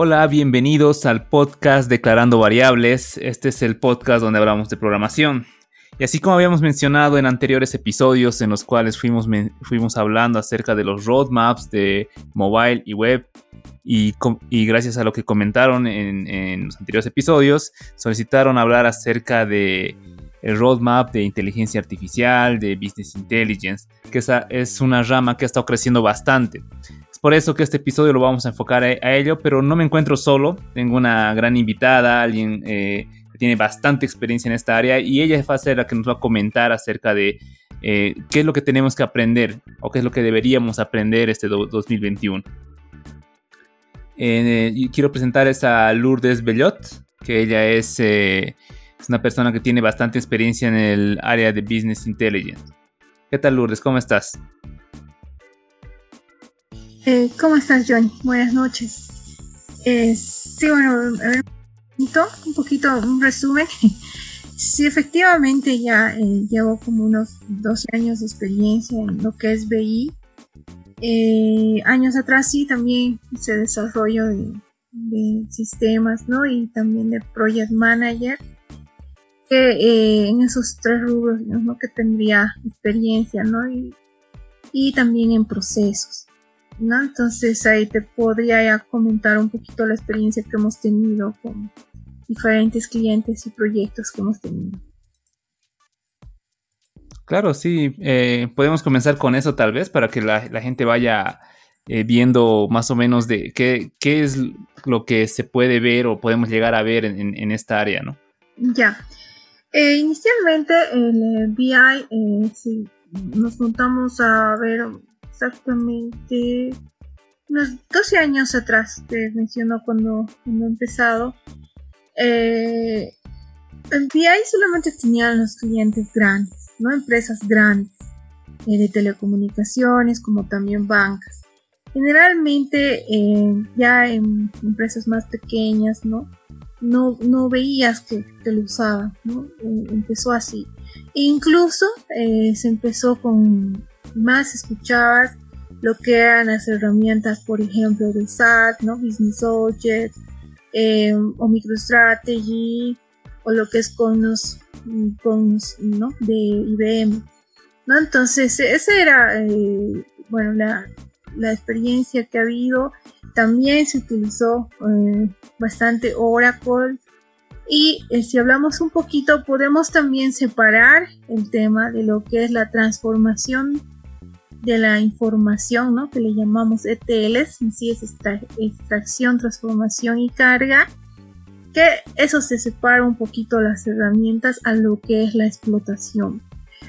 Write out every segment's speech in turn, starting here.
Hola, bienvenidos al podcast Declarando Variables. Este es el podcast donde hablamos de programación. Y así como habíamos mencionado en anteriores episodios en los cuales fuimos, fuimos hablando acerca de los roadmaps de mobile y web, y, gracias a lo que comentaron en, los anteriores episodios, solicitaron hablar acerca de el roadmap de inteligencia artificial, de business intelligence, que esa es una rama que ha estado creciendo bastante por eso que este episodio lo vamos a enfocar a, ello, pero no me encuentro solo. Tengo una gran invitada, alguien eh, que tiene bastante experiencia en esta área y ella va a ser la que nos va a comentar acerca de eh, qué es lo que tenemos que aprender o qué es lo que deberíamos aprender este 2021. Eh, quiero presentar a Lourdes Bellot, que ella es una persona que tiene bastante experiencia en el área de Business Intelligence. ¿Qué tal Lourdes? ¿Cómo estás? Eh, ¿Cómo estás, Johnny? Buenas noches. Eh, sí, bueno, a ver, un poquito, un resumen. sí, efectivamente ya eh, llevo como unos 12 años de experiencia en lo que es BI. años atrás sí también hice desarrollo de, sistemas, ¿no? Y también de project manager. En esos tres rubros, ¿no? Que tendría experiencia, ¿no? y también en procesos. ¿No? Entonces ahí te podría comentar un poquito la experiencia que hemos tenido con diferentes clientes y proyectos que hemos tenido. Claro, sí, eh, podemos comenzar con eso tal vez para que la, gente vaya eh, viendo más o menos de qué, es lo que se puede ver o podemos llegar a ver en, esta área, ¿no? Ya. Eh, inicialmente el BI, sí, nos juntamos a ver exactamente unos 12 años atrás, te menciono cuando, cuando he empezado. Eh, el BI solamente tenían los clientes grandes, ¿no? Empresas grandes eh, de telecomunicaciones como también bancas. Generalmente eh, ya en empresas más pequeñas, ¿no? No, no veías que, que lo usaban, ¿no? empezó así. E incluso se empezó con más escuchabas lo que eran las herramientas, por ejemplo, de SAT, ¿no? Business Object, eh, o MicroStrategy, o lo que es con los, ¿no? De IBM, ¿no? Entonces, esa era, eh, bueno, la, la, experiencia que ha habido. También se utilizó eh, bastante Oracle. Y si hablamos un poquito, podemos también separar el tema de lo que es la transformación de la información, ¿no? que le llamamos ETLs, en sí es extracción, transformación y carga, que eso se separa un poquito las herramientas a lo que es la explotación.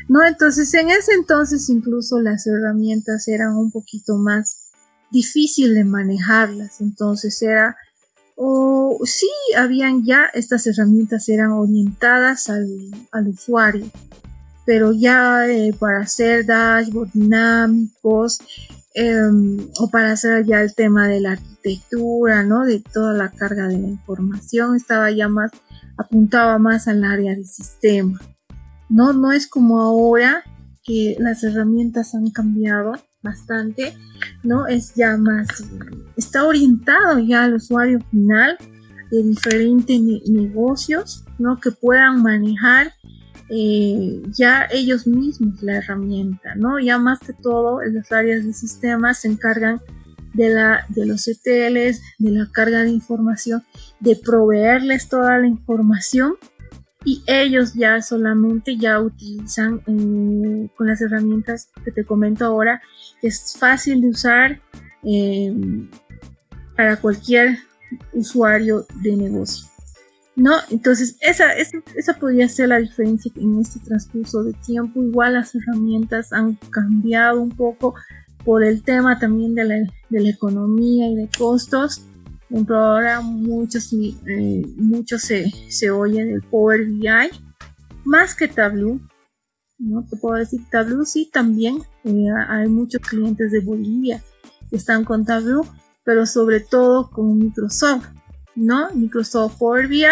¿no? Entonces, en ese entonces incluso las herramientas eran un poquito más difícil de manejarlas, entonces era o sí habían ya estas herramientas eran orientadas al, al usuario pero ya eh, para hacer dashboards dinámicos em, o para hacer ya el tema de la arquitectura, ¿no? De toda la carga de la información, estaba ya más, apuntaba más al área de sistema, ¿no? No es como ahora que las herramientas han cambiado bastante, ¿no? Es ya más, está orientado ya al usuario final de diferentes negocios, ¿no? Que puedan manejar ya ellos mismos la herramienta, ¿no? Ya más que todo en las áreas de sistemas se encargan de, la, de los ETLs, de la carga de información, de proveerles toda la información y ellos ya solamente ya utilizan eh, con las herramientas que te comento ahora, es fácil de usar eh, para cualquier usuario de negocio. ¿No? Entonces, esa, esa, podría ser la diferencia en este transcurso de tiempo. Igual las herramientas han cambiado un poco por el tema también de la, de la economía y de costos. Por ahora muchos, eh, muchos se, se oye del Power BI, más que Tableau. ¿no? Te puedo decir, Tableau sí también. Eh, hay muchos clientes de Bolivia que están con Tableau, pero sobre todo con Microsoft. ¿No? Microsoft Power BI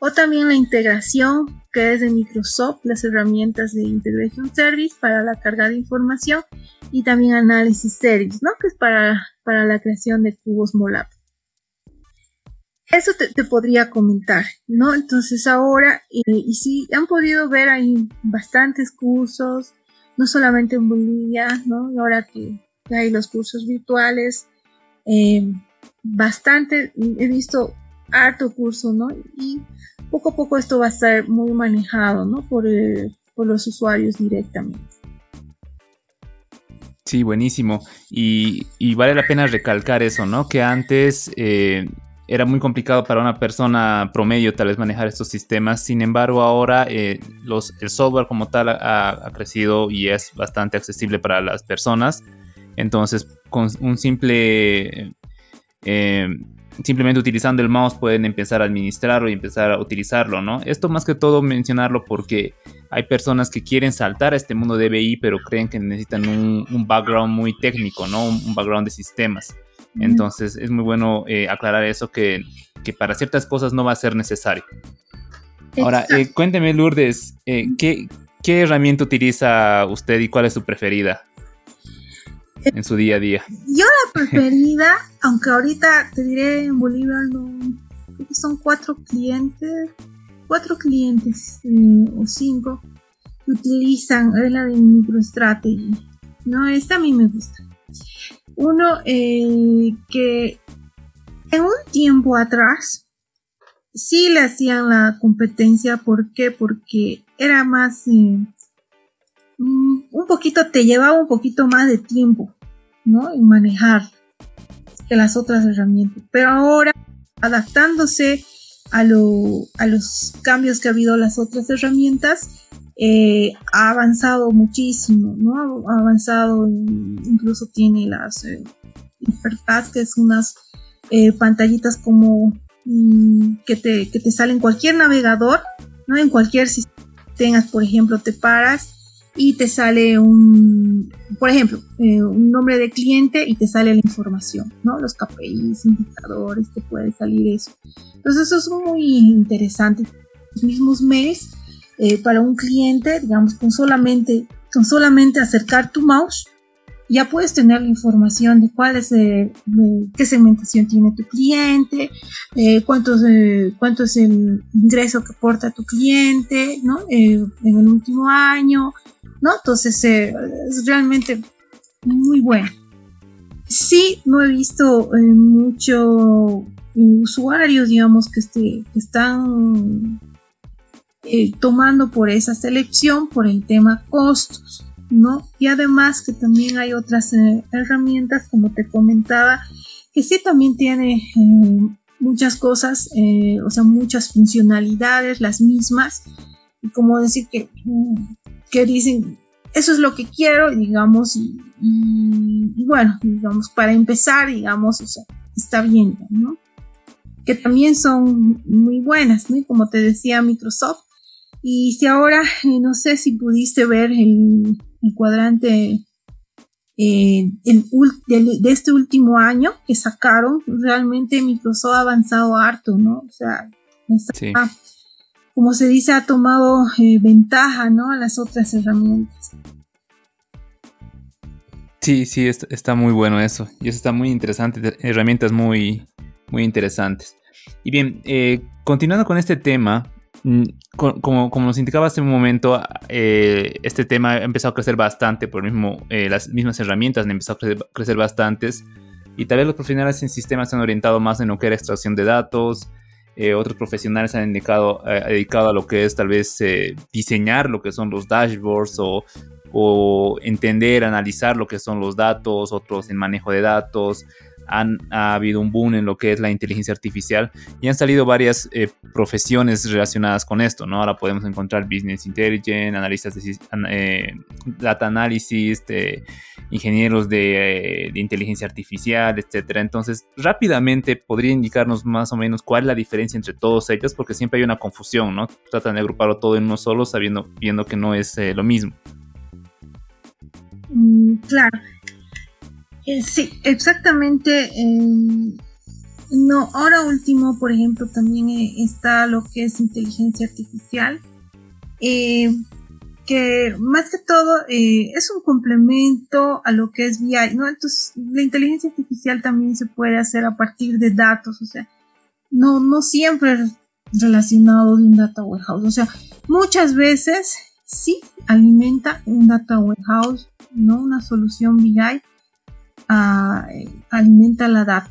o también la integración que es de Microsoft, las herramientas de Integration Service para la carga de información y también Análisis Service, ¿no? Que es para, para la creación de cubos MOLAP. Eso te, podría comentar, ¿no? Entonces ahora, eh, y sí, han podido ver ahí bastantes cursos, no solamente en Bolivia, ¿no? Ahora que, hay los cursos virtuales, eh, bastante, he visto harto curso, ¿no? Y poco a poco esto va a estar muy manejado, ¿no? Por, eh, los usuarios directamente. Sí, buenísimo. Y, vale la pena recalcar eso, ¿no? Que antes era muy complicado para una persona promedio tal vez manejar estos sistemas. Sin embargo, ahora eh, los, el software como tal ha, crecido y es bastante accesible para las personas. Entonces, con un simple... Eh, simplemente utilizando el mouse pueden empezar a administrarlo y empezar a utilizarlo, ¿no? Esto más que todo mencionarlo porque hay personas que quieren saltar a este mundo de BI, pero creen que necesitan un, background muy técnico, ¿no? un background de sistemas. Entonces es muy bueno eh, aclarar eso que, para ciertas cosas no va a ser necesario. Ahora, eh, cuénteme Lourdes, eh, ¿qué, herramienta utiliza usted y cuál es su preferida en su día a día? Yo la preferida, aunque ahorita te diré en Bolivia creo que son cuatro clientes, cuatro clientes o cinco que utilizan la de MicroStrategy. No, esta a mí me gusta. Uno eh, que en un tiempo atrás sí le hacían la competencia. ¿Por qué? Porque era más... Eh, mm, un poquito, te llevaba un poquito más de tiempo, ¿no? En manejar que las otras herramientas. Pero ahora, adaptándose a, los cambios que ha habido las otras herramientas, eh, ha avanzado muchísimo, ¿no? Ha avanzado, incluso tiene las eh, que es unas eh, pantallitas como mm, que, te, que cualquier navegador, ¿no? En cualquier sistema tengas, por ejemplo, te paras y te sale un, por ejemplo, eh, un nombre de cliente y te sale la información, ¿no? Los KPIs, indicadores, te puede salir eso. Entonces eso es muy interesante. Los mismos mails eh, para un cliente, digamos, con solamente, con solamente acercar tu mouse, ya puedes tener la información de cuál es, eh, qué segmentación tiene tu cliente, eh, cuánto, cuánto es el ingreso que aporta tu cliente, ¿no? en el último año, ¿no? Entonces, es realmente muy bueno. Sí, no he visto muchos usuarios, digamos, que, este, que están eh, tomando por esa selección por el tema costos, ¿no? Y además que también hay otras eh, herramientas, como te comentaba, que sí también tiene eh, muchas cosas, o sea, muchas funcionalidades, las mismas, y como decir que, mm, que dicen, eso es lo que quiero, digamos, y, y, bueno, digamos, para empezar, digamos, o sea, está bien, ¿no? Que también son muy buenas, ¿no? como te decía Microsoft, y si ahora, eh, no sé si pudiste ver el, cuadrante eh, de, este último año que sacaron, realmente Microsoft ha avanzado harto, ¿no? O sea, como se dice, ha tomado eh, ventaja, ¿no? A las otras herramientas. Sí, sí, está, muy bueno eso. Y eso está muy interesante, herramientas muy, muy interesantes. Y bien, continuando con este tema, Mm, como, como nos indicaba hace un momento, eh, este tema ha empezado a crecer bastante, por mismo, eh, las mismas herramientas han empezado a crecer, bastantes y tal vez los profesionales en sistemas se han orientado más en lo que era extracción de datos, eh, otros profesionales han dedicado, dedicado a lo que es tal vez diseñar lo que son los dashboards o, o entender, analizar lo que son los datos, otros en manejo de datos, ha habido un boom en lo que es la inteligencia artificial y han salido varias eh, profesiones relacionadas con esto, ¿no? Ahora podemos encontrar business intelligence, analistas de eh, data analysis, ingenieros de, de, inteligencia artificial, etcétera. Entonces, rápidamente podría indicarnos más o menos cuál es la diferencia entre todos ellos, porque siempre hay una confusión, ¿no? Tratan de agruparlo todo en uno solo, sabiendo, viendo que no es eh, lo mismo. Mm, claro. Eh, sí, exactamente. Em, no, ahora último, por ejemplo, también eh, está lo que es inteligencia artificial, eh, que más que todo es un complemento a lo que es BI, ¿no? Entonces, la inteligencia artificial también se puede hacer a partir de datos, o sea, no, no siempre relacionado de un data warehouse. O sea, muchas veces sí alimenta un data warehouse, ¿no? Una solución BI alimenta la data,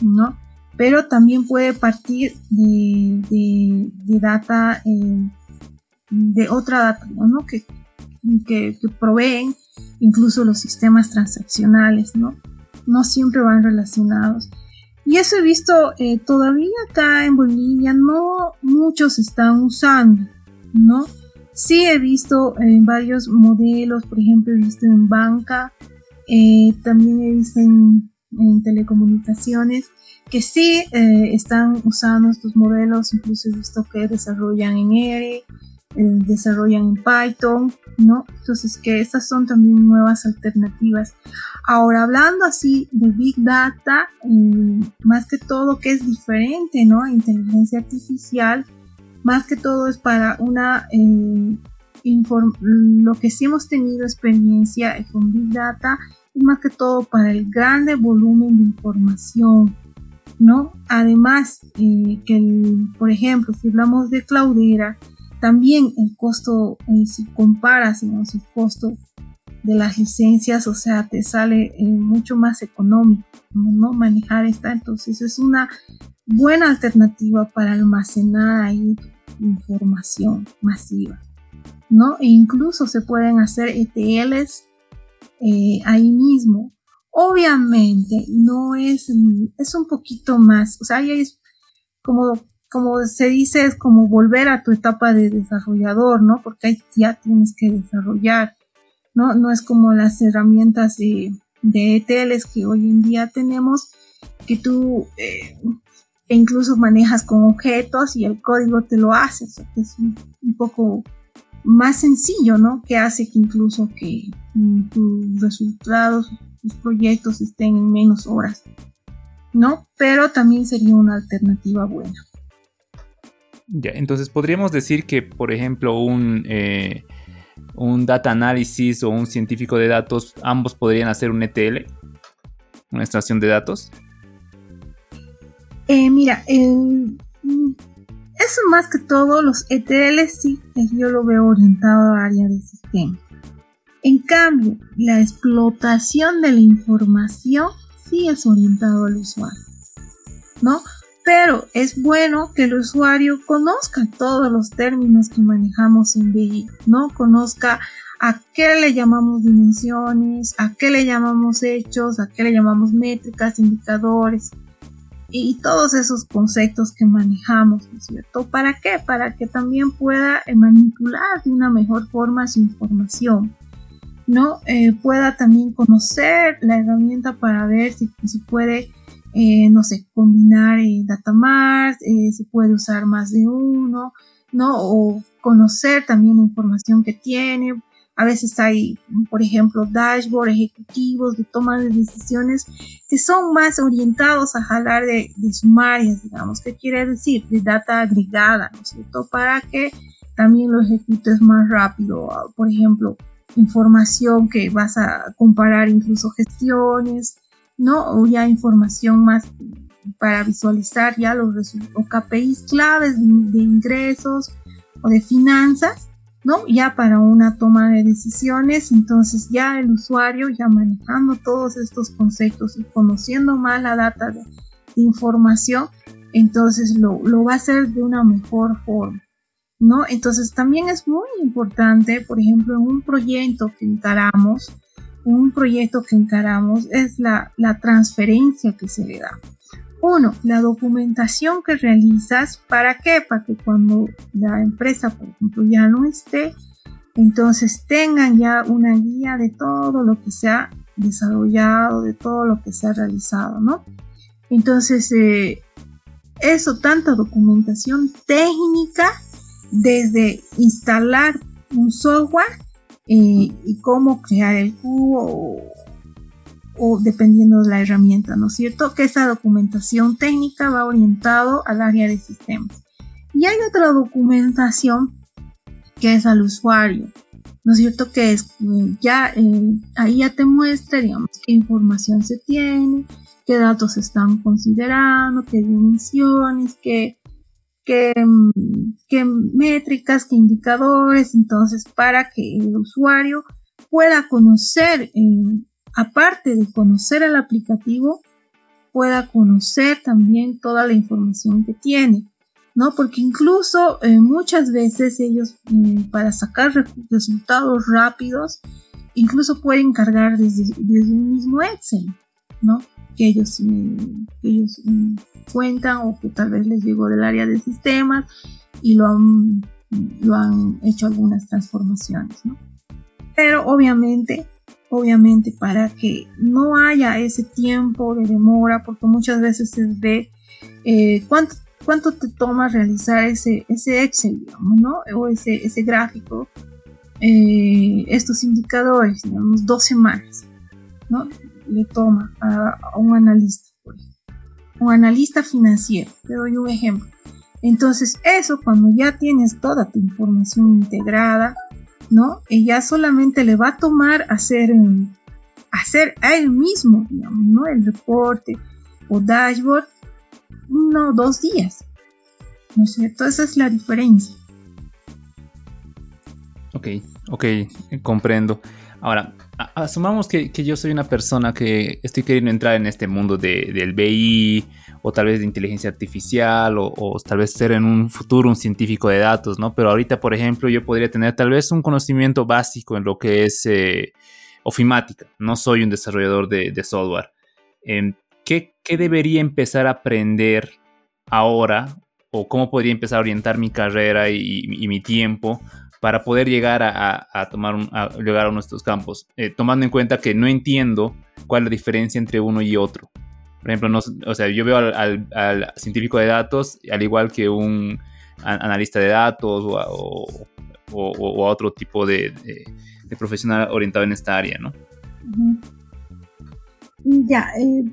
¿no? Pero también puede partir de, data, eh, de otra data, ¿no? Que, que, proveen incluso los sistemas transaccionales, ¿no? No siempre van relacionados. Y eso he visto eh, todavía acá en Bolivia, no muchos están usando, ¿no? Sí he visto en varios modelos, por ejemplo, he visto en banca, eh, también he visto en, telecomunicaciones, que sí eh, están usando estos modelos, incluso he visto que desarrollan en R, desarrollan en Python, ¿no? Entonces que estas son también nuevas alternativas. Ahora hablando así de Big Data, eh, más que todo que es diferente, ¿no? Inteligencia artificial, más que todo es para una... Lo que sí hemos tenido experiencia con Big Data es más que todo para el grande volumen de información, ¿no? Además, eh, que por ejemplo, si hablamos de Cloudera, también el costo, eh, si comparas el costo de las licencias, o sea, te sale eh, mucho más económico, ¿no? Manejar esta, entonces es una buena alternativa para almacenar ahí información masiva, ¿no? E incluso se pueden hacer ETLs eh, ahí mismo. Obviamente no es, es un poquito más, o sea, ahí es como como se dice, es como volver a tu etapa de desarrollador, ¿no? Porque ahí ya tienes que desarrollar, ¿no? No es como las herramientas de, de ETLs que hoy en día tenemos, que tú eh, incluso manejas con objetos y el código te lo hace, o que es un, poco más sencillo, ¿no? Que hace que incluso que mm, tus resultados, tus proyectos estén en menos horas, ¿no? Pero también sería una alternativa buena. Ya, entonces podríamos decir que, por ejemplo, un, eh, un data analysis o un científico de datos, ambos podrían hacer un ETL, una extracción de datos. Eh, mira, eso más que todo, los ETL sí, yo lo veo orientado a área de sistema. En cambio, la explotación de la información sí es orientado al usuario, ¿no? pero es bueno que el usuario conozca todos los términos que manejamos en BI, ¿no? Conozca a qué le llamamos dimensiones, a qué le llamamos hechos, a qué le llamamos métricas, indicadores y todos esos conceptos que manejamos, ¿no es cierto? ¿Para qué? Para que también pueda eh, manipular de una mejor forma su información. ¿no? Eh, pueda también conocer la herramienta para ver si, si puede eh, no sé, combinar eh, datamart, eh, se puede usar más de uno, ¿no? O conocer también la información que tiene. A veces hay, por ejemplo, dashboard ejecutivos de toma de decisiones que son más orientados a jalar de, de sumarias, digamos. ¿Qué quiere decir? De data agregada, ¿no es cierto? Para que también lo ejecutes más rápido. Por ejemplo, información que vas a comparar incluso gestiones, ¿no? O ya información más para visualizar ya los o KPIs claves de, ingresos o de finanzas, ¿no? Ya para una toma de decisiones, entonces ya el usuario ya manejando todos estos conceptos y conociendo más la data de, información, entonces lo, lo, va a hacer de una mejor forma, ¿no? Entonces también es muy importante, por ejemplo, en un proyecto que encaramos, un proyecto que encaramos es la, transferencia que se le da. Uno, la documentación que realizas, ¿para qué? Para que cuando la empresa, por ejemplo, ya no esté, entonces tengan ya una guía de todo lo que se ha desarrollado, de todo lo que se ha realizado, ¿no? Entonces, eh, eso, tanta documentación técnica, desde instalar un software y cómo crear el cubo dependiendo de la herramienta, ¿no es cierto? Que esa documentación técnica va orientado al área de sistemas. Y hay otra documentación que es al usuario, ¿no es cierto? Que es ya eh, ahí ya te muestra, digamos, qué información se tiene, qué datos están considerando, qué dimensiones, qué, qué, mm, métricas, qué indicadores, entonces para que el usuario pueda conocer, eh, aparte de conocer el aplicativo, pueda conocer también toda la información que tiene. ¿no? Porque incluso eh, muchas veces ellos eh, para sacar resultados rápidos, incluso pueden cargar desde, un mismo Excel, ¿no? Que ellos, eh, ellos cuentan o que tal vez les llegó del área de sistemas y lo han, lo han hecho algunas transformaciones, ¿no? Pero obviamente, obviamente para que no haya ese tiempo de demora, porque muchas veces se ve eh, cuánto, cuánto te toma realizar ese, ese Excel, digamos, ¿no? O ese, ese gráfico, eh, estos indicadores, digamos, dos semanas, ¿no? Le toma a, un analista, por ejemplo. Un analista financiero, te doy un ejemplo. Entonces, eso cuando ya tienes toda tu información integrada, ¿no? Ella solamente le va a tomar hacer, hacer a él mismo, digamos, ¿no? El reporte o dashboard, uno o dos días. ¿No es cierto? Esa es la diferencia. Ok, ok, comprendo. Ahora, asumamos que, yo soy una persona que estoy queriendo entrar en este mundo del BI o tal vez de inteligencia artificial o, tal vez ser en un futuro un científico de datos, ¿no? Pero ahorita, por ejemplo, yo podría tener tal vez un conocimiento básico en lo que es eh, ofimática. No soy un desarrollador de, software. Em, ¿qué, ¿Qué debería empezar a aprender ahora o cómo podría empezar a orientar mi carrera y, mi tiempo para poder llegar a, tomar llegar a nuestros campos, eh, tomando en cuenta que no entiendo cuál es la diferencia entre uno y otro. Por ejemplo, o sea, yo veo al, científico de datos al igual que un analista de datos o, o, a otro tipo de, profesional orientado en esta área, ¿no? Ya, eh,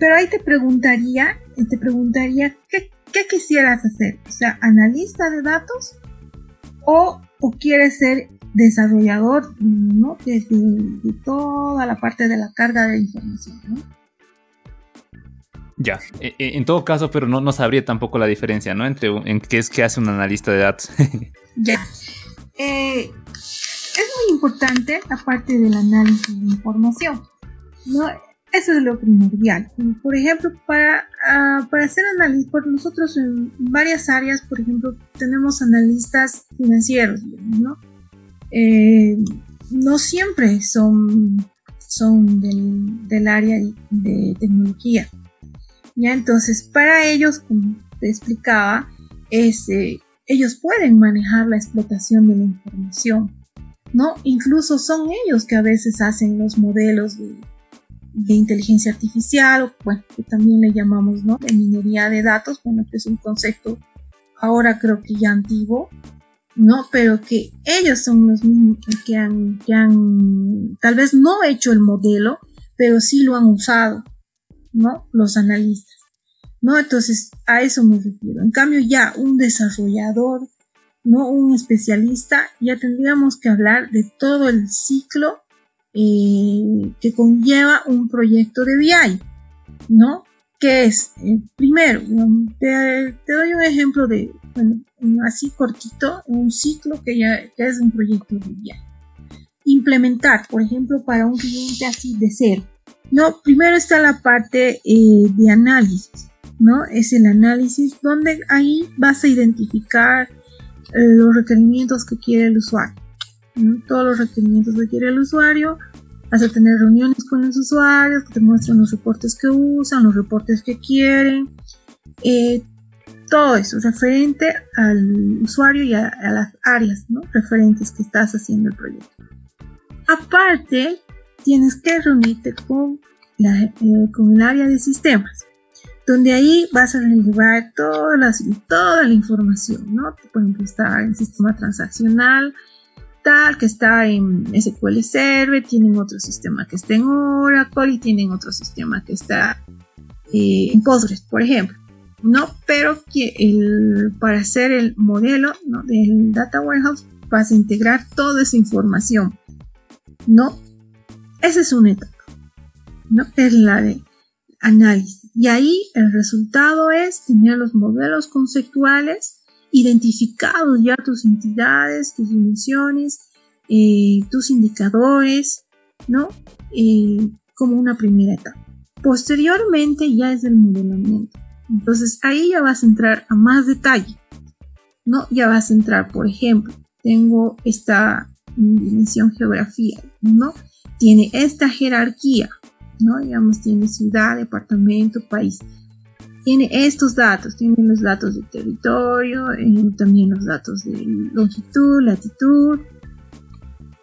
pero ahí te preguntaría, te preguntaría qué ¿qué quisieras hacer? O sea, analista de datos o, quieres ser desarrollador, ¿no? Desde de toda la parte de la carga de información, ¿no? Ya, e, e, en todo caso, pero no, no sabría tampoco la diferencia, ¿no? Entre en qué es que hace un analista de datos. ya. Eh, es muy importante la parte del análisis de información, ¿no? Eso es lo primordial. Por ejemplo, para, ah, para hacer análisis, por nosotros en varias áreas, por ejemplo, tenemos analistas financieros, ¿no? Eh, no siempre son, son del, del área de tecnología. ¿ya? Entonces, para ellos, como te explicaba, es, eh, ellos pueden manejar la explotación de la información, ¿no? Incluso son ellos que a veces hacen los modelos de de inteligencia artificial, o bueno, que también le llamamos, ¿no? De minería de datos, bueno, que es un concepto ahora creo que ya antiguo, ¿no? Pero que ellos son los mismos que han, que han tal vez no hecho el modelo, pero sí lo han usado, ¿no? Los analistas, ¿no? Entonces, a eso me refiero. En cambio, ya un desarrollador, ¿no? Un especialista, ya tendríamos que hablar de todo el ciclo eh, que conlleva un proyecto de BI, ¿no? Que es, eh, primero, te, doy un ejemplo de, bueno, así cortito, un ciclo que ya es un proyecto de BI. Implementar, por ejemplo, para un cliente así de cero. No, primero está la parte eh, de análisis, ¿no? Es el análisis donde ahí vas a identificar los requerimientos que quiere el usuario todos los requerimientos que quiere el usuario, vas a tener reuniones con los usuarios que te muestran los reportes que usan, los reportes que quieren, eh, todo eso referente al usuario y a, las áreas referentes que estás haciendo el proyecto. Aparte, tienes que reunirte con, la, eh, con el área de sistemas, donde ahí vas a relevar toda la, toda la información, ¿no? Por ejemplo, está el sistema transaccional, que está en SQL Server, tienen otro sistema que está en Oracle y tienen otro sistema que está eh, en Postgres, por ejemplo. ¿no? Pero que el, para hacer el modelo del Data Warehouse vas a integrar toda esa información. ¿no? Esa es una etapa. ¿no? Es la de análisis. Y ahí el resultado es tener los modelos conceptuales identificados ya tus entidades, tus dimensiones, eh, tus indicadores, ¿no? Eh, como una primera etapa. Posteriormente ya es el modelamiento. Entonces ahí ya vas a entrar a más detalle, ¿no? Ya vas a entrar, por ejemplo, tengo esta dimensión geografía, ¿no? Tiene esta jerarquía, ¿no? Digamos, tiene ciudad, departamento, país. Tiene estos datos, tiene los datos de territorio, eh, también los datos de longitud, latitud.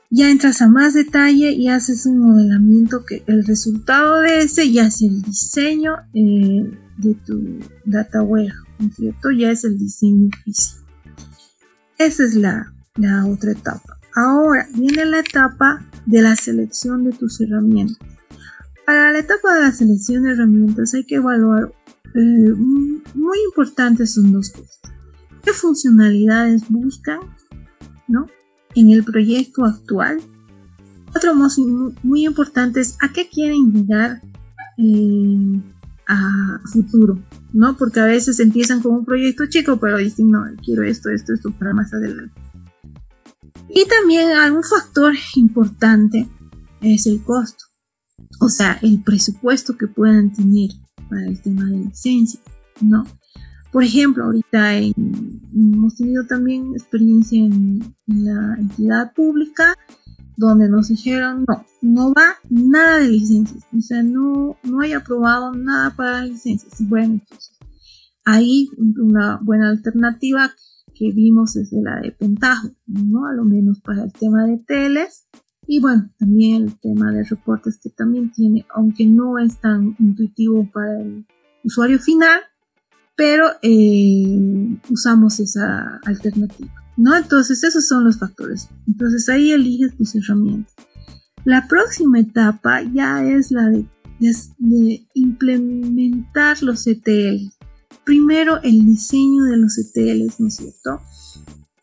Ya entras a más detalle y haces un modelamiento que el resultado de ese ya es el diseño eh, de tu data web, ¿no es cierto? Ya es el diseño físico. Esa es la, la otra etapa. Ahora viene la etapa de la selección de tus herramientas. Para la etapa de la selección de herramientas hay que evaluar eh, muy importantes son dos cosas. ¿Qué funcionalidades buscan ¿no? en el proyecto actual? Otro muy, muy importante es a qué quieren llegar eh, a futuro, ¿no? Porque a veces empiezan con un proyecto chico, pero dicen, no, quiero esto, esto, esto para más adelante. Y también algún factor importante es el costo, o sea, el presupuesto que puedan tener para el tema de licencia, ¿no? Por ejemplo, ahorita hemos tenido también experiencia en, la entidad pública donde nos dijeron, no, no va nada de licencias, o sea, no, no hay aprobado nada para licencias. Bueno, entonces, ahí una buena alternativa que vimos desde la de Pentajo, ¿no? A lo menos para el tema de teles. Y bueno, también el tema de reportes que también tiene, aunque no es tan intuitivo para el usuario final, pero eh, usamos esa alternativa, ¿no? Entonces esos son los factores. Entonces ahí eliges tus herramientas. La próxima etapa ya es la de, implementar los ETL primero el diseño de los ETLs, ¿no es cierto?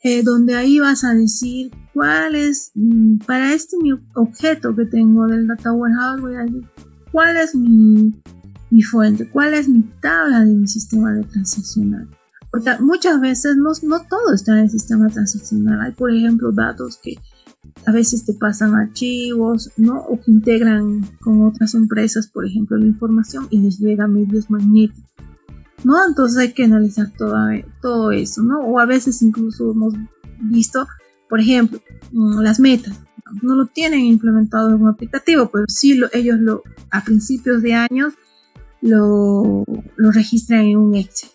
Eh, donde ahí vas a decir cuál es, mm, para este mi objeto que tengo del Data Warehouse, voy a decir cuál es mi, mi fuente, cuál es mi tabla de mi sistema de transaccional. Porque muchas veces no, no todo está en el sistema transaccional. Hay, por ejemplo, datos que a veces te pasan archivos, ¿no? O que integran con otras empresas, por ejemplo, la información y les llega a medios magnéticos. ¿No? Entonces hay que analizar todo, todo eso, ¿no? O a veces incluso hemos visto, por ejemplo, mm, las metas. No lo tienen implementado en un aplicativo, pero sí ellos lo, a principios de años lo, lo registran en un Excel.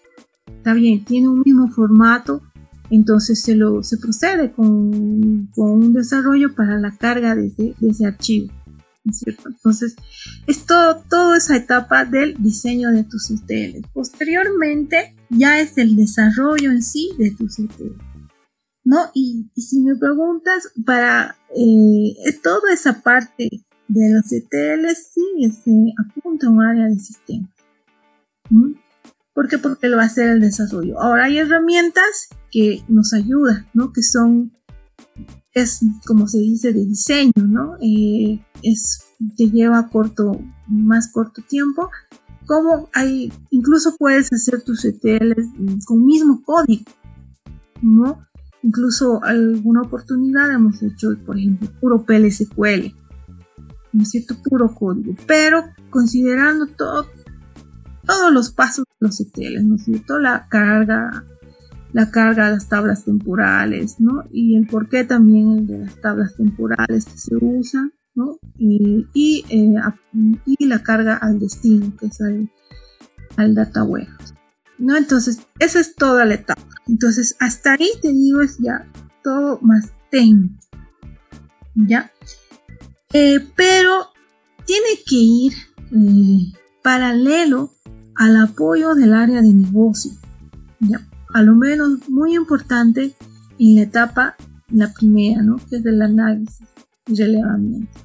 Está bien, tiene un mismo formato, entonces se, lo, se procede con, con un desarrollo para la carga de de ese archivo. Entonces, es todo, toda esa etapa del diseño de tus ETL. Posteriormente, ya es el desarrollo en sí de tus ETL. ¿No? Y, si me preguntas, para eh, toda esa parte de los ETL, sí se apunta a un área de sistema. ¿Por qué? Porque lo va a hacer el desarrollo. Ahora hay herramientas que nos ayudan, ¿no? Que son es como se dice de diseño, ¿no? Eh, es, te lleva corto, más corto tiempo. Como hay, incluso puedes hacer tus ETLs con mismo código, ¿no? Incluso alguna oportunidad hemos hecho, por ejemplo, puro PLSQL, ¿no es cierto? Puro código, pero considerando todo, todos los pasos de los ETLs, ¿no es cierto? La carga, la carga de las tablas temporales, ¿no? Y el por qué también el de las tablas temporales que se usan, ¿no? y, eh, y, la carga al destino, que es al, al data warehouse, ¿no? Entonces, esa es toda la etapa. Entonces, hasta ahí te digo es ya todo más técnico, ¿ya? Eh, pero tiene que ir eh, paralelo al apoyo del área de negocio, ¿ya? a lo menos muy importante en la etapa, la primera, ¿no? Que es del análisis relevamiento.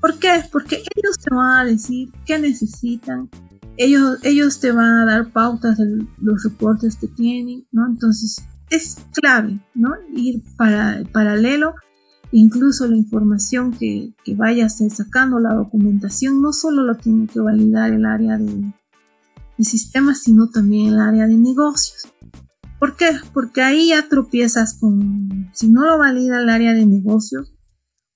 ¿Por qué? Porque ellos te van a decir qué necesitan, ellos, ellos te van a dar pautas de los reportes que tienen, ¿no? Entonces es clave, ¿no? Ir para, paralelo, incluso la información que, que vayas sacando, la documentación, no solo lo tiene que validar el área de, de sistemas, sino también el área de negocios. ¿Por qué? Porque ahí ya tropiezas con, si no lo valida el área de negocios,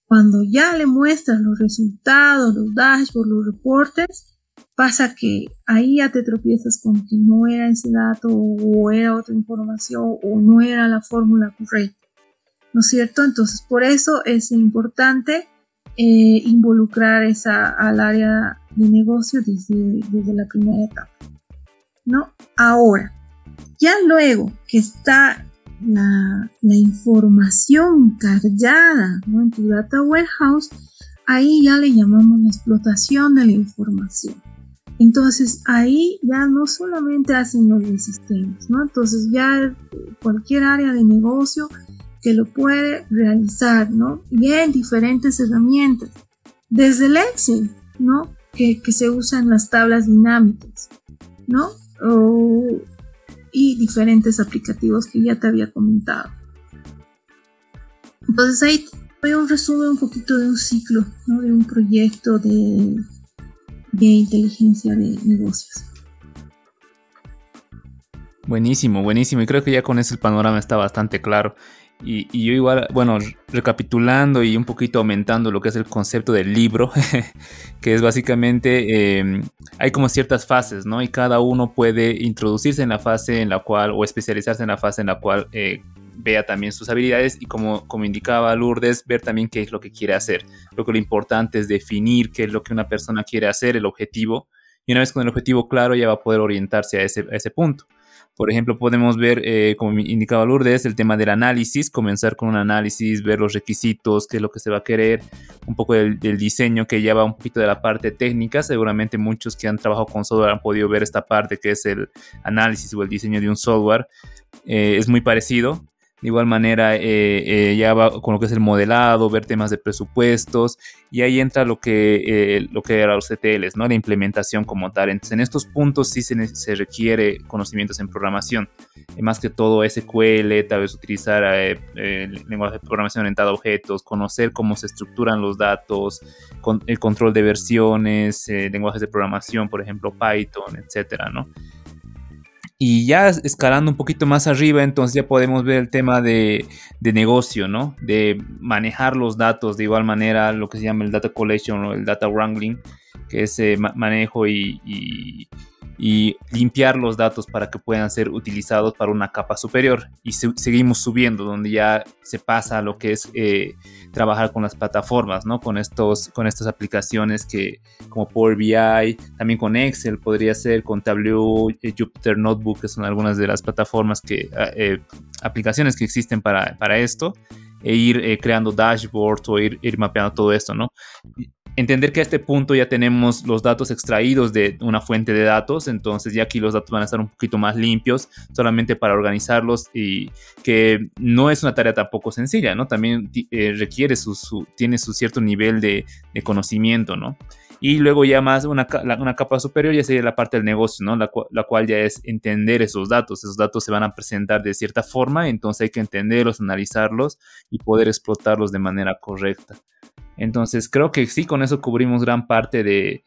cuando ya le muestras los resultados, los dashboards, los reportes, pasa que ahí ya te tropiezas con que no era ese dato o era otra información o no era la fórmula correcta. ¿No es cierto? Entonces, por eso es importante eh, involucrar esa, al área de negocio desde, desde la primera etapa. ¿No? Ahora, ya luego que está la, información cargada en tu data warehouse, ahí ya le llamamos la explotación de la información. Entonces ahí ya no solamente hacen los sistemas, ¿no? Entonces ya cualquier área de negocio que lo puede realizar, ¿no? Y en diferentes herramientas, desde el Excel, ¿no? Que, que se usan las tablas dinámicas, ¿no? O y diferentes aplicativos que ya te había comentado. Entonces ahí voy a un resumen un poquito de un ciclo, ¿no? de un proyecto de, de inteligencia de negocios. Buenísimo, buenísimo. Y creo que ya con eso el panorama está bastante claro. Y, yo igual, bueno, recapitulando y un poquito aumentando lo que es el concepto del libro, que es básicamente, em, hay como ciertas fases, ¿no? Y cada uno puede introducirse en la fase en la cual, o especializarse en la fase en la cual eh, vea también sus habilidades y como, como indicaba Lourdes, ver también qué es lo que quiere hacer. Creo que lo importante es definir qué es lo que una persona quiere hacer, el objetivo, y una vez con el objetivo claro ya va a poder orientarse a ese, a ese punto. Por ejemplo, podemos ver, eh, como indicaba Lourdes, el tema del análisis, comenzar con un análisis, ver los requisitos, qué es lo que se va a querer, un poco del, diseño que lleva un poquito de la parte técnica. Seguramente muchos que han trabajado con software han podido ver esta parte que es el análisis o el diseño de un software. Eh, es muy parecido. De igual manera, eh, eh, ya va con lo que es el modelado, ver temas de presupuestos, y ahí entra lo que, eh, lo que era los CTLs, ¿no? la implementación como tal. Entonces, en estos puntos sí se, se requiere conocimientos en programación, más que todo SQL, tal vez utilizar lenguaje de programación orientado a objetos, conocer cómo se estructuran los datos, el control de versiones, lenguajes de programación, por ejemplo, Python, etcétera, ¿no? Y ya escalando un poquito más arriba, entonces ya podemos ver el tema de, negocio, ¿no? De manejar los datos de igual manera, lo que se llama el data collection o el data wrangling, que es eh, manejo y, y limpiar los datos para que puedan ser utilizados para una capa superior. Y seguimos subiendo, donde ya se pasa a lo que es eh, trabajar con las plataformas, ¿no? Con, estos, con estas aplicaciones que, como Power BI, también con Excel podría ser, con Tableau, eh, Jupyter Notebook, que son algunas de las plataformas que, ah, eh, aplicaciones que existen para, para esto e ir creando dashboards o ir, ir mapeando todo esto, ¿no? Entender que a este punto ya tenemos los datos extraídos de una fuente de datos, entonces ya aquí los datos van a estar un poquito más limpios, solamente para organizarlos y que no es una tarea tampoco sencilla, ¿no? También eh, requiere su, tiene su cierto nivel de, conocimiento, ¿no? Y luego ya más una, una, capa superior ya sería la parte del negocio, ¿no? La, la, cual ya es entender esos datos. Esos datos se van a presentar de cierta forma, entonces hay que entenderlos, analizarlos y poder explotarlos de manera correcta. Entonces creo que sí, con eso cubrimos gran parte de,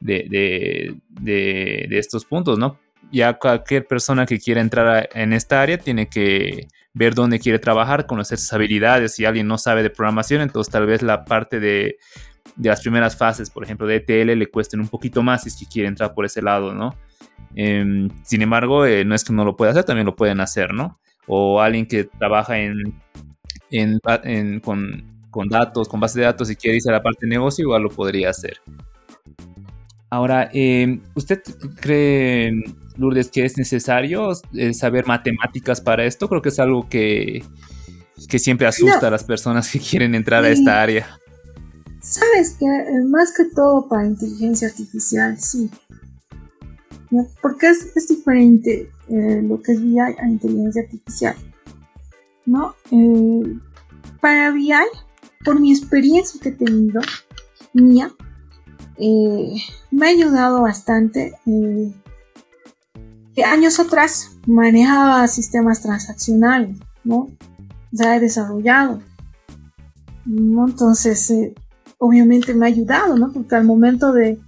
de, estos puntos, ¿no? Ya cualquier persona que quiera entrar en esta área tiene que ver dónde quiere trabajar, conocer sus habilidades. Si alguien no sabe de programación, entonces tal vez la parte de, las primeras fases, por ejemplo, de ETL, le cuesten un poquito más si es que quiere entrar por ese lado, ¿no? Em, sin embargo, eh, no es que no lo pueda hacer, también lo pueden hacer, ¿no? O alguien que trabaja en, en con con datos, con base de datos, si quiere irse a la parte de negocio, igual lo podría hacer. Ahora, eh, ¿usted cree, Lourdes, que es necesario eh, saber matemáticas para esto? Creo que es algo que, que siempre asusta a las personas que quieren entrar a esta área. Sabes que eh, más que todo para inteligencia artificial, sí. Porque es, diferente lo que es BI a inteligencia artificial. ¿No? para BI por mi experiencia que he tenido, mía, eh, me ha ayudado bastante. Eh, años atrás manejaba sistemas transaccionales, ¿no? Ya he desarrollado. Entonces, eh, obviamente me ha ayudado, ¿no? Porque al momento de,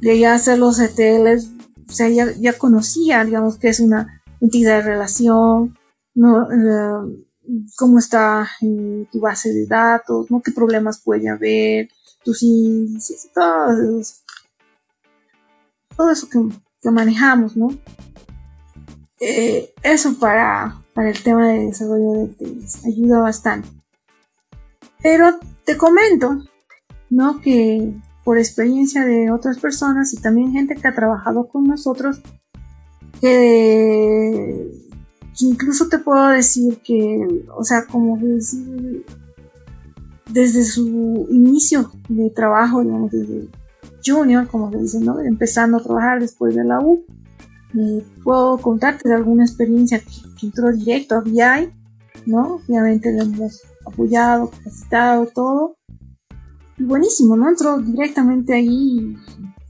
de ya hacer los ETLs, o sea, ya, conocía, digamos, que es una entidad de relación, ¿no? Eh, cómo está eh, tu base de datos, ¿no? qué problemas puede haber, tus índices, todo eso, todo eso que, manejamos, ¿no? Eh, eso para, para el tema de desarrollo de tenis ayuda bastante. Pero te comento, ¿no? Que por experiencia de otras personas y también gente que ha trabajado con nosotros, que incluso te puedo decir que, o sea, como decir, desde su inicio de trabajo, digamos, desde junior, como se dice, ¿no? Empezando a trabajar después de la U, puedo contarte de alguna experiencia que, entró directo a VI, ¿no? Obviamente le hemos apoyado, capacitado, todo. Y buenísimo, ¿no? Entró directamente ahí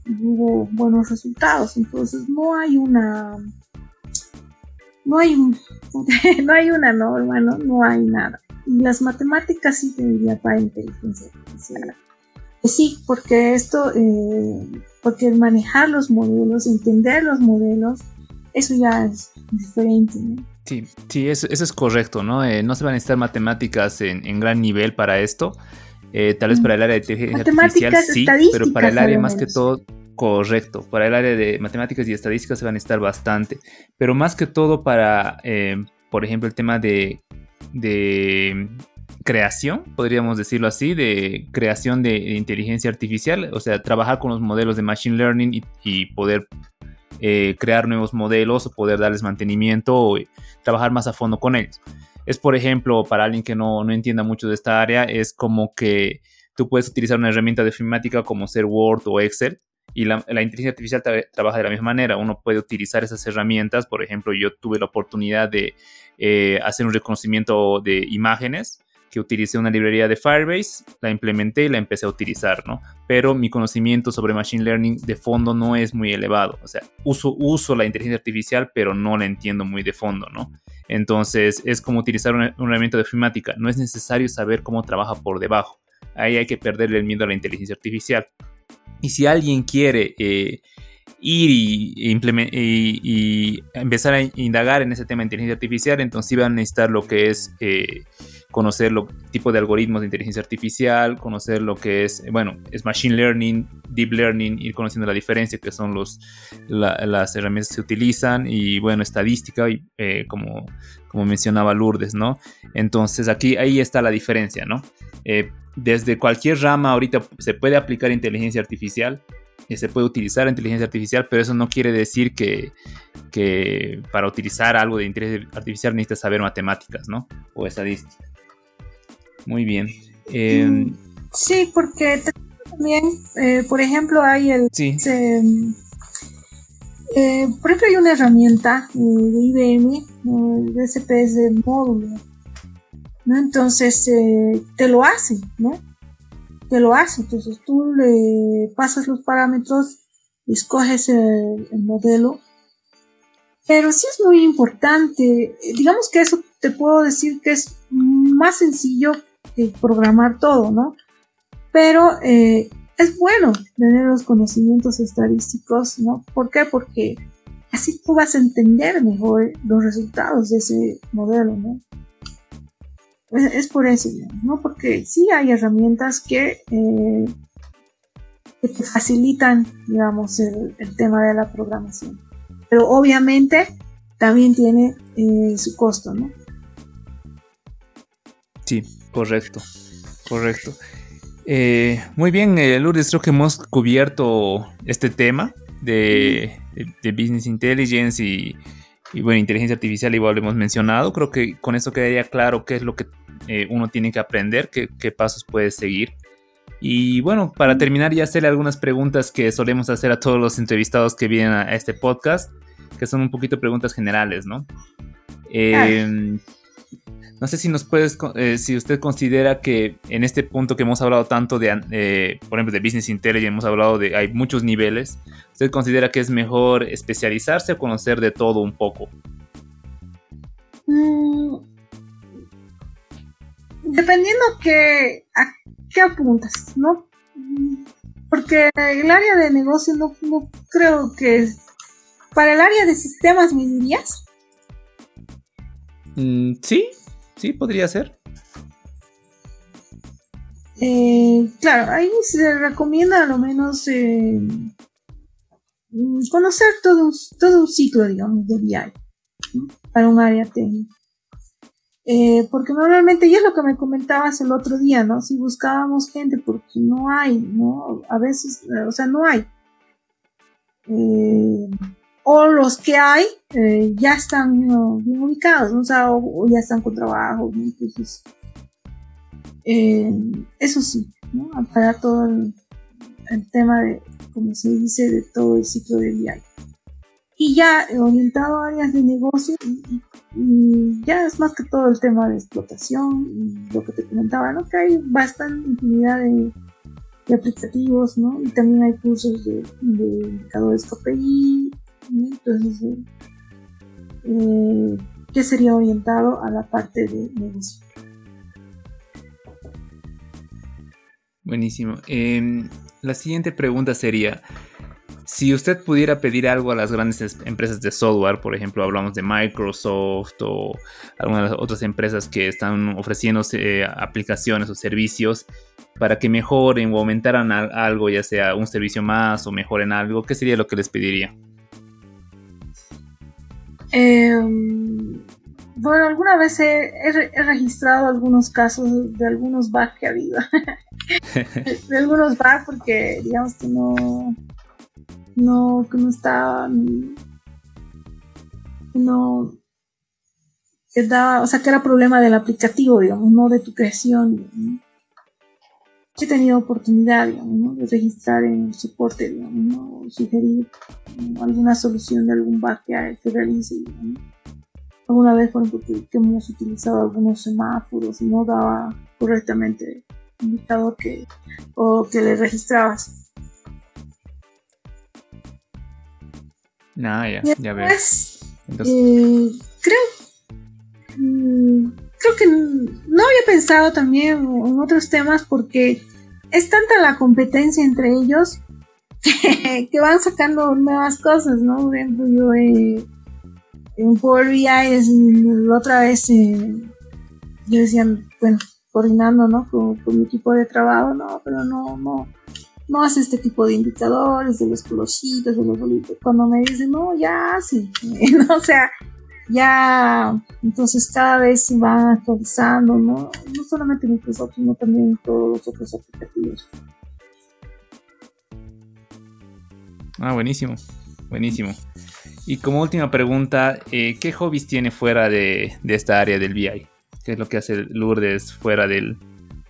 y hubo buenos resultados. Entonces no hay una no hay, no hay una ¿no? No hay nada. Y las matemáticas sí te diría para inteligencia artificial. Sí, porque esto, eh, porque manejar los modelos, entender los modelos, eso ya es diferente. Sí, sí, eso, es correcto, ¿no? Eh, no se van a necesitar matemáticas en, gran nivel para esto. Eh, tal vez para el área de inteligencia artificial sí, pero para el área más que todo Correcto, para el área de matemáticas y estadísticas se van a necesitar bastante, pero más que todo para, eh, por ejemplo, el tema de, creación, podríamos decirlo así, de creación de inteligencia artificial, o sea, trabajar con los modelos de machine learning y, poder eh, crear nuevos modelos o poder darles mantenimiento o trabajar más a fondo con ellos. Es, por ejemplo, para alguien que no, no entienda mucho de esta área, es como que tú puedes utilizar una herramienta de informática como ser Word o Excel y la, inteligencia artificial trabaja de la misma manera. Uno puede utilizar esas herramientas. Por ejemplo, yo tuve la oportunidad de eh, hacer un reconocimiento de imágenes que utilicé una librería de Firebase, la implementé y la empecé a utilizar, ¿no? Pero mi conocimiento sobre Machine Learning de fondo no es muy elevado. O sea, uso, uso la inteligencia artificial, pero no la entiendo muy de fondo, ¿no? Entonces, es como utilizar una, una herramienta de ofimática. No es necesario saber cómo trabaja por debajo. Ahí hay que perderle el miedo a la inteligencia artificial. Y si alguien quiere eh, ir y, empezar a indagar en ese tema de inteligencia artificial, entonces van a necesitar lo que es eh, conocer lo tipo de algoritmos de inteligencia artificial, conocer lo que es, bueno, es machine learning, deep learning, ir conociendo la diferencia que son los, las herramientas que se utilizan y, bueno, estadística, y, eh, como, como mencionaba Lourdes, ¿no? Entonces aquí ahí está la diferencia, ¿no? desde cualquier rama ahorita se puede aplicar inteligencia artificial y se puede utilizar inteligencia artificial, pero eso no quiere decir que, que para utilizar algo de inteligencia artificial necesitas saber matemáticas, ¿no? O estadística. Muy bien. Em, mm, sí, porque también, eh, por ejemplo, hay el... Sí. Eh, por ejemplo, hay una herramienta eh, de IBM, el SPS módulo, entonces eh, te lo hace, ¿no? Te lo hace. Entonces tú le pasas los parámetros, escoges el, modelo. Pero sí es muy importante. Digamos que eso te puedo decir que es más sencillo programar todo, ¿no? Pero eh, es bueno tener los conocimientos estadísticos, ¿no? ¿Por qué? Porque así tú vas a entender mejor los resultados de ese modelo, ¿no? Es, por eso, ¿no? Porque sí hay herramientas que, eh, que te facilitan, digamos, el, tema de la programación. Pero obviamente también tiene eh, su costo, ¿no? Sí, correcto, correcto. Eh, muy bien, Lourdes, creo que hemos cubierto este tema de, de Business Intelligence y, y bueno, inteligencia artificial igual lo hemos mencionado. Creo que con eso quedaría claro qué es lo que eh, uno tiene que aprender, qué, pasos puede seguir. Y bueno, para terminar ya hacerle algunas preguntas que solemos hacer a todos los entrevistados que vienen a, este podcast, que son un poquito preguntas generales, ¿no? Em, no sé si nos puedes, eh, si usted considera que en este punto que hemos hablado tanto de, eh, por ejemplo, de Business Intelligence, hemos hablado de, hay muchos niveles, ¿usted considera que es mejor especializarse o conocer de todo un poco? Mm, dependiendo que, a qué apuntas, ¿no? Porque el área de negocio no, no creo que para el área de sistemas, ¿me dirías? Mm, sí, sí, podría ser. Eh, claro, ahí se recomienda a lo menos eh, mm, conocer todo un, todo un ciclo, digamos, de BI para un área técnica. Eh, porque normalmente, ya es lo que me comentabas el otro día, ¿no? Si buscábamos gente, porque no hay, ¿no? A veces, o sea, no hay. O los que hay ya están bien ubicados, ¿no? O sea, o, ya están con trabajo, ¿no? Entonces, eh, eso sí, ¿no? para todo el, tema de, como se dice, de todo el ciclo de VI. Y ya orientado a áreas de negocio, y, ya es más que todo el tema de explotación, y lo que te comentaba, ¿no? Que hay bastante infinidad de, aplicativos, ¿no? Y también hay cursos de, indicadores KPI, Entonces, eh, sería orientado a la parte de negocio. Buenísimo. Em, la siguiente pregunta sería, si usted pudiera pedir algo a las grandes empresas de software, por ejemplo, hablamos de Microsoft o algunas de las otras empresas que están ofreciendo eh, aplicaciones o servicios para que mejoren o aumentaran algo, ya sea un servicio más o mejoren algo, ¿qué sería lo que les pediría? Em, bueno, alguna vez he, registrado algunos casos de algunos bugs que ha habido. de algunos bugs porque digamos que no no que no está no que daba, o sea que era problema del aplicativo digamos no de tu creación he tenido oportunidad digamos, de registrar en el soporte digamos ¿no? sugerir alguna solución de algún bug que, realice alguna vez por ejemplo que hemos utilizado algunos semáforos y no daba correctamente indicador que, o que le registrabas. Ah, ya, ya veo. Eh, creo, mm, creo que no había pensado también en otros temas porque es tanta la competencia entre ellos que, van sacando nuevas cosas, ¿no? Por ejemplo, yo eh, en Power BI es, la otra vez eh, yo decía, bueno, coordinando, ¿no? Con, mi equipo de trabajo, no, pero no, no, no hace este tipo de indicadores, de los colorcitos, de los bolitos. Cuando me dicen, no, ya sí, ¿no? o sea, ya, entonces cada vez se van actualizando, ¿no? No solamente Microsoft, sino también todos los otros aplicativos. Ah, buenísimo, buenísimo. Y como última pregunta, eh, ¿qué hobbies tiene fuera de, de esta área del BI? ¿Qué es lo que hace Lourdes fuera del,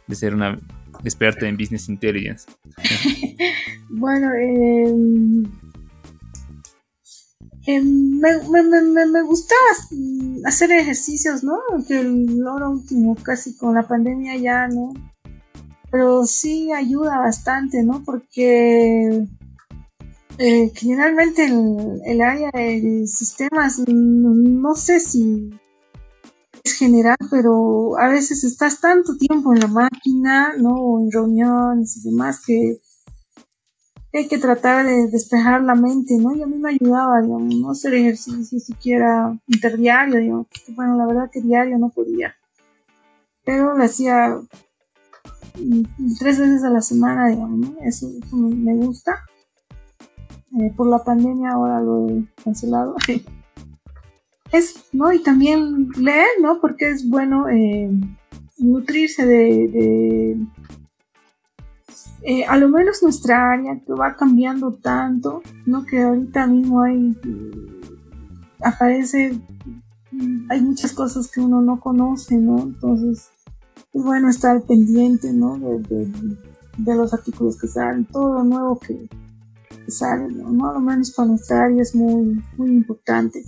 de ser una experta en Business Intelligence? bueno, em, em, me, me, me, gustaba hacer ejercicios, ¿no? Que lo último, casi con la pandemia ya, ¿no? Pero sí ayuda bastante, ¿no? Porque eh, generalmente el, el, área de sistemas, no sé si general, pero a veces estás tanto tiempo en la máquina, ¿no? en reuniones y demás que hay que tratar de despejar la mente, ¿no? Y a mí me ayudaba, digamos, no hacer ejercicio siquiera interdiario, digamos, bueno, la verdad que diario no podía. Pero lo hacía tres veces a la semana, digamos, ¿no? Eso, me gusta. Eh, por la pandemia ahora lo he cancelado. es, ¿no? Y también leer, ¿no? Porque es bueno eh, nutrirse de, eh, a lo menos nuestra área que va cambiando tanto, ¿no? Que ahorita mismo hay, aparece, hay muchas cosas que uno no conoce, ¿no? Entonces, es bueno estar pendiente, ¿no? De, los artículos que salen, todo lo nuevo que, sale, ¿no? A lo menos para nuestra área es muy, muy importante.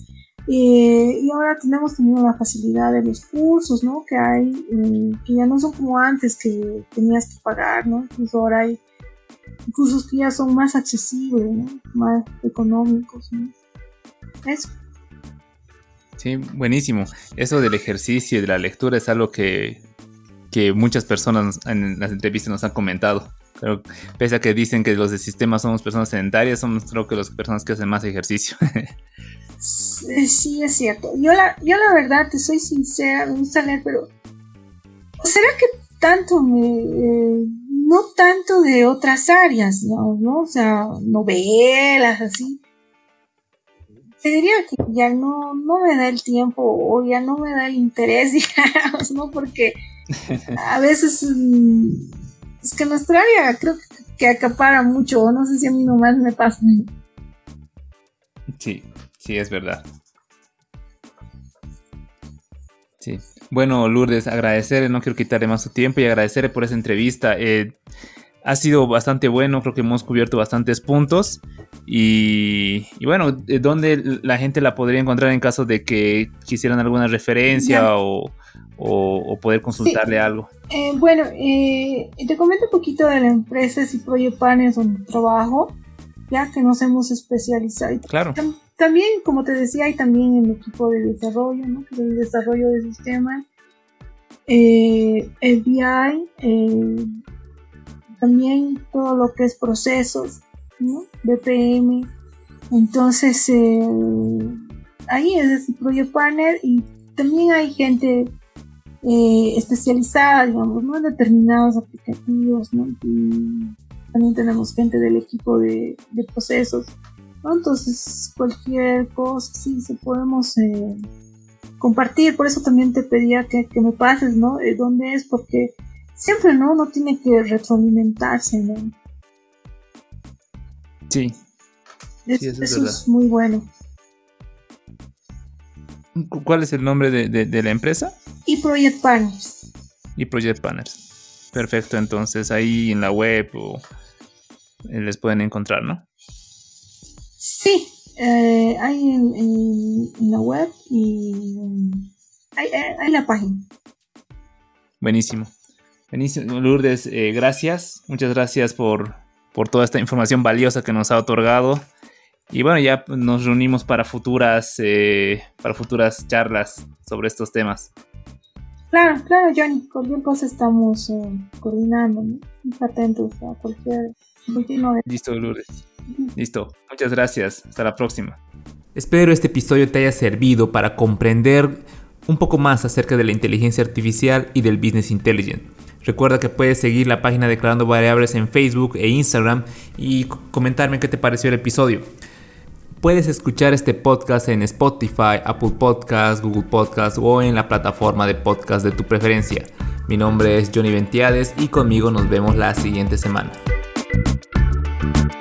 Eh, y ahora tenemos también la facilidad de los cursos, ¿no? Que hay, eh, que ya no son como antes, que tenías que pagar, ¿no? Incluso ahora hay cursos que ya son más accesibles, ¿no? Más económicos, ¿no? Eso. Sí, buenísimo. Eso del ejercicio y de la lectura es algo que, que muchas personas en las entrevistas nos han comentado. Pero pese a que dicen que los de sistema somos personas sedentarias, somos creo que las personas que hacen más ejercicio. sí, es cierto. Yo la, yo la verdad, te soy sincera, me gusta leer, pero ¿será que tanto me... Eh, no tanto de otras áreas, ¿no? O sea, novelas, así. Te diría que ya no, no me da el tiempo o ya no me da el interés, digamos, ¿no? Porque a veces mm, es que nuestra área creo que, acapara mucho, no sé si a mí nomás me pasa. Sí, sí, es verdad. Sí. Bueno, Lourdes, agradecerle, no quiero quitarle más su tiempo y agradecerle por esa entrevista. Eh, ha sido bastante bueno, creo que hemos cubierto bastantes puntos. Y, bueno, ¿dónde la gente la podría encontrar en caso de que quisieran alguna referencia o, poder consultarle algo? Eh, bueno, eh, te comento un poquito de la empresa y Project Partners donde trabajo, ya que nos hemos especializado. Claro. También, como te decía, hay también el equipo de desarrollo, ¿no? El desarrollo de sistemas, eh, BI, eh, también todo lo que es procesos. BPM. Entonces, eh, ahí es el Project Partner y también hay gente especializada, digamos, ¿no? En determinados aplicativos, ¿no? también tenemos gente del equipo de procesos entonces, cualquier cosa, sí, se podemos eh, compartir. Por eso también te pedía que, me pases, ¿no? Eh, ¿Dónde es? Porque siempre, ¿no? No tiene que retroalimentarse, ¿no? Sí. eso, es, muy bueno. ¿Cuál es el nombre de, la empresa? Y Project Partners. Y Project Partners. Perfecto, entonces ahí en la web eh, les pueden encontrar, ¿no? Sí, eh, hay en, la web y hay, hay, la página. Buenísimo. Buenísimo, Lourdes, eh, gracias. Muchas gracias por, por toda esta información valiosa que nos ha otorgado. Y bueno, ya nos reunimos para futuras, eh, para futuras charlas sobre estos temas. Claro, claro, Johnny. Cualquier cosa estamos coordinando, ¿no? atentos a cualquier, Listo, Lourdes. Listo, muchas gracias, hasta la próxima. Espero este episodio te haya servido para comprender un poco más acerca de la inteligencia artificial y del business intelligence. Recuerda que puedes seguir la página Declarando Variables en Facebook e Instagram y comentarme qué te pareció el episodio. Puedes escuchar este podcast en Spotify, Apple Podcasts, Google Podcasts o en la plataforma de podcast de tu preferencia. Mi nombre es Johnny Ventiades y conmigo nos vemos la siguiente semana. Thank you.